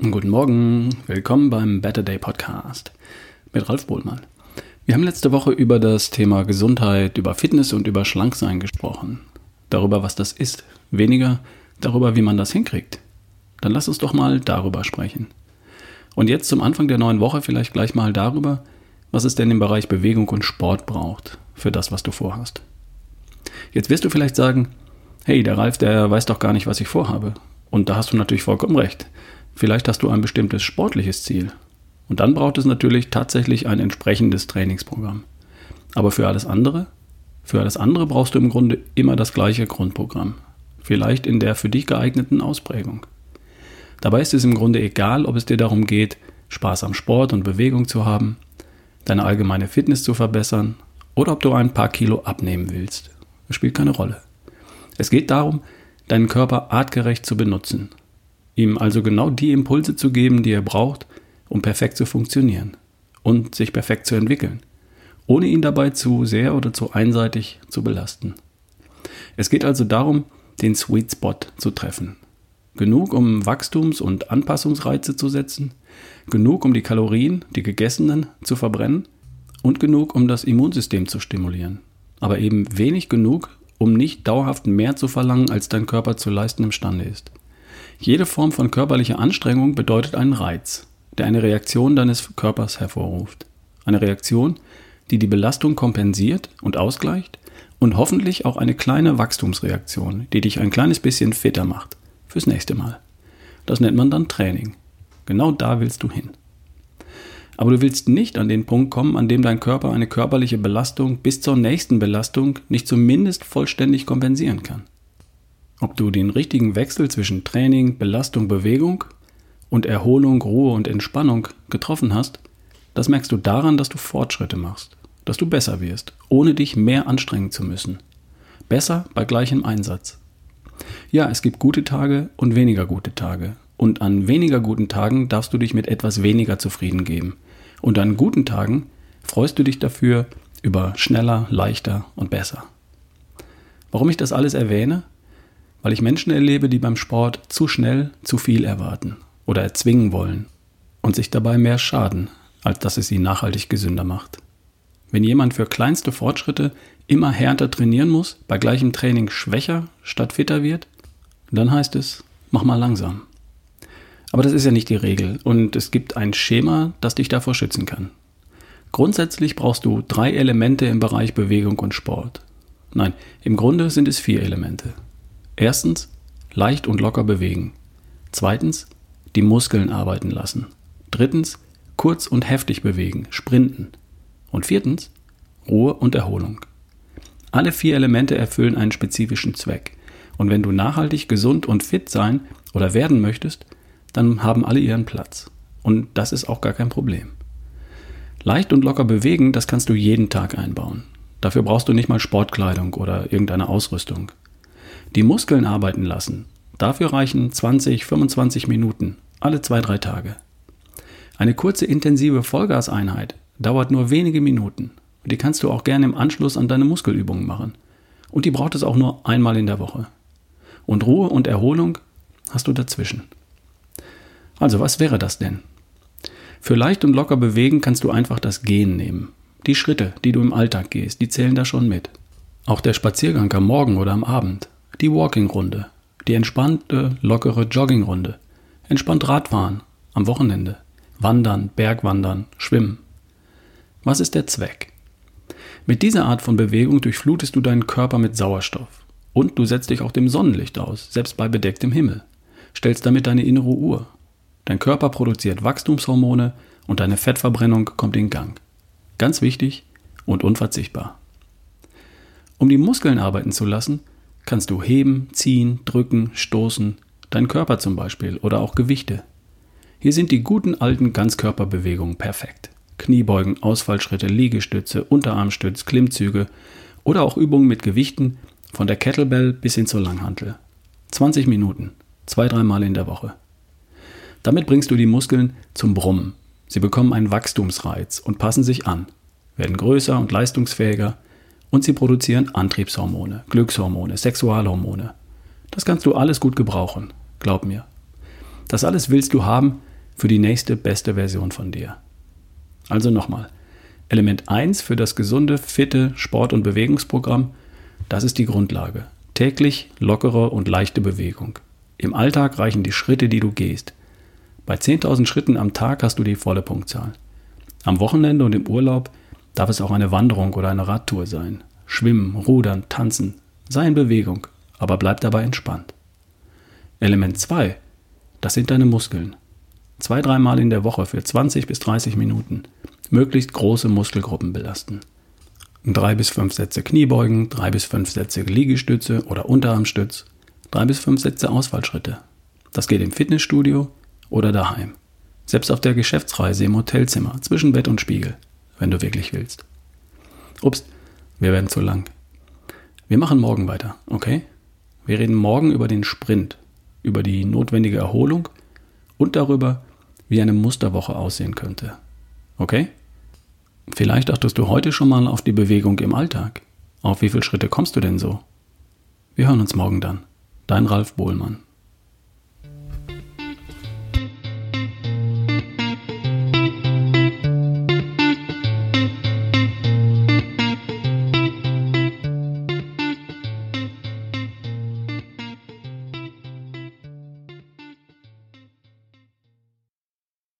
Guten Morgen, willkommen beim Better Day Podcast mit Ralf Bohlmann. Wir haben letzte Woche über das Thema Gesundheit, über Fitness und über Schlanksein gesprochen. Darüber, was das ist, weniger darüber, wie man das hinkriegt. Dann lass uns doch mal darüber sprechen. Und jetzt zum Anfang der neuen Woche vielleicht gleich mal darüber, was es denn im Bereich Bewegung und Sport braucht für das, was du vorhast. Jetzt wirst du vielleicht sagen, hey, der Ralf, der weiß doch gar nicht, was ich vorhabe. Und da hast du natürlich vollkommen recht. Vielleicht hast du ein bestimmtes sportliches Ziel. Und dann braucht es natürlich tatsächlich ein entsprechendes Trainingsprogramm. Aber für alles andere? Für alles andere brauchst du im Grunde immer das gleiche Grundprogramm. Vielleicht in der für dich geeigneten Ausprägung. Dabei ist es im Grunde egal, ob es dir darum geht, Spaß am Sport und Bewegung zu haben, deine allgemeine Fitness zu verbessern oder ob du ein paar Kilo abnehmen willst. Das spielt keine Rolle. Es geht darum, deinen Körper artgerecht zu benutzen ihm also genau die Impulse zu geben, die er braucht, um perfekt zu funktionieren und sich perfekt zu entwickeln, ohne ihn dabei zu sehr oder zu einseitig zu belasten. Es geht also darum, den Sweet Spot zu treffen. Genug, um Wachstums- und Anpassungsreize zu setzen, genug, um die Kalorien, die gegessenen, zu verbrennen und genug, um das Immunsystem zu stimulieren. Aber eben wenig genug, um nicht dauerhaft mehr zu verlangen, als dein Körper zu leisten imstande ist. Jede Form von körperlicher Anstrengung bedeutet einen Reiz, der eine Reaktion deines Körpers hervorruft. Eine Reaktion, die die Belastung kompensiert und ausgleicht und hoffentlich auch eine kleine Wachstumsreaktion, die dich ein kleines bisschen fitter macht fürs nächste Mal. Das nennt man dann Training. Genau da willst du hin. Aber du willst nicht an den Punkt kommen, an dem dein Körper eine körperliche Belastung bis zur nächsten Belastung nicht zumindest vollständig kompensieren kann. Ob du den richtigen Wechsel zwischen Training, Belastung, Bewegung und Erholung, Ruhe und Entspannung getroffen hast, das merkst du daran, dass du Fortschritte machst, dass du besser wirst, ohne dich mehr anstrengen zu müssen. Besser bei gleichem Einsatz. Ja, es gibt gute Tage und weniger gute Tage. Und an weniger guten Tagen darfst du dich mit etwas weniger zufrieden geben. Und an guten Tagen freust du dich dafür über schneller, leichter und besser. Warum ich das alles erwähne? Weil ich Menschen erlebe, die beim Sport zu schnell zu viel erwarten oder erzwingen wollen und sich dabei mehr schaden, als dass es sie nachhaltig gesünder macht. Wenn jemand für kleinste Fortschritte immer härter trainieren muss, bei gleichem Training schwächer statt fitter wird, dann heißt es, mach mal langsam. Aber das ist ja nicht die Regel und es gibt ein Schema, das dich davor schützen kann. Grundsätzlich brauchst du drei Elemente im Bereich Bewegung und Sport. Nein, im Grunde sind es vier Elemente. Erstens, leicht und locker bewegen. Zweitens, die Muskeln arbeiten lassen. Drittens, kurz und heftig bewegen, sprinten. Und viertens, Ruhe und Erholung. Alle vier Elemente erfüllen einen spezifischen Zweck. Und wenn du nachhaltig gesund und fit sein oder werden möchtest, dann haben alle ihren Platz. Und das ist auch gar kein Problem. Leicht und locker bewegen, das kannst du jeden Tag einbauen. Dafür brauchst du nicht mal Sportkleidung oder irgendeine Ausrüstung. Die Muskeln arbeiten lassen. Dafür reichen 20, 25 Minuten, alle zwei, drei Tage. Eine kurze intensive Vollgaseinheit dauert nur wenige Minuten und die kannst du auch gerne im Anschluss an deine Muskelübungen machen. Und die braucht es auch nur einmal in der Woche. Und Ruhe und Erholung hast du dazwischen. Also, was wäre das denn? Für leicht und locker bewegen kannst du einfach das Gehen nehmen. Die Schritte, die du im Alltag gehst, die zählen da schon mit. Auch der Spaziergang am Morgen oder am Abend die Walking-Runde, die entspannte, lockere Jogging-Runde, entspannt Radfahren am Wochenende, Wandern, Bergwandern, Schwimmen. Was ist der Zweck? Mit dieser Art von Bewegung durchflutest du deinen Körper mit Sauerstoff und du setzt dich auch dem Sonnenlicht aus, selbst bei bedecktem Himmel, stellst damit deine innere Uhr. Dein Körper produziert Wachstumshormone und deine Fettverbrennung kommt in Gang. Ganz wichtig und unverzichtbar. Um die Muskeln arbeiten zu lassen, kannst du heben, ziehen, drücken, stoßen, dein Körper zum Beispiel oder auch Gewichte. Hier sind die guten alten Ganzkörperbewegungen perfekt. Kniebeugen, Ausfallschritte, Liegestütze, Unterarmstütz, Klimmzüge oder auch Übungen mit Gewichten von der Kettlebell bis hin zur Langhantel. 20 Minuten, zwei, dreimal in der Woche. Damit bringst du die Muskeln zum Brummen. Sie bekommen einen Wachstumsreiz und passen sich an, werden größer und leistungsfähiger und sie produzieren Antriebshormone, Glückshormone, Sexualhormone. Das kannst du alles gut gebrauchen, glaub mir. Das alles willst du haben, für die nächste beste Version von dir. Also nochmal. Element 1 für das gesunde, fitte Sport- und Bewegungsprogramm, das ist die Grundlage. Täglich lockere und leichte Bewegung. Im Alltag reichen die Schritte, die du gehst. Bei 10.000 Schritten am Tag hast du die volle Punktzahl. Am Wochenende und im Urlaub darf es auch eine Wanderung oder eine Radtour sein. Schwimmen, rudern, tanzen. Sei in Bewegung, aber bleib dabei entspannt. Element 2, das sind deine Muskeln. Zwei, dreimal in der Woche für 20 bis 30 Minuten. Möglichst große Muskelgruppen belasten. Drei bis fünf Sätze Kniebeugen, drei bis fünf Sätze Liegestütze oder Unterarmstütz, drei bis fünf Sätze Ausfallschritte. Das geht im Fitnessstudio oder daheim. Selbst auf der Geschäftsreise im Hotelzimmer, zwischen Bett und Spiegel, wenn du wirklich willst. Ups, wir werden zu lang. Wir machen morgen weiter, okay? Wir reden morgen über den Sprint, über die notwendige Erholung und darüber, wie eine Musterwoche aussehen könnte. Okay? Vielleicht achtest du heute schon mal auf die Bewegung im Alltag. Auf wie viele Schritte kommst du denn so? Wir hören uns morgen dann. Dein Ralf Bohlmann.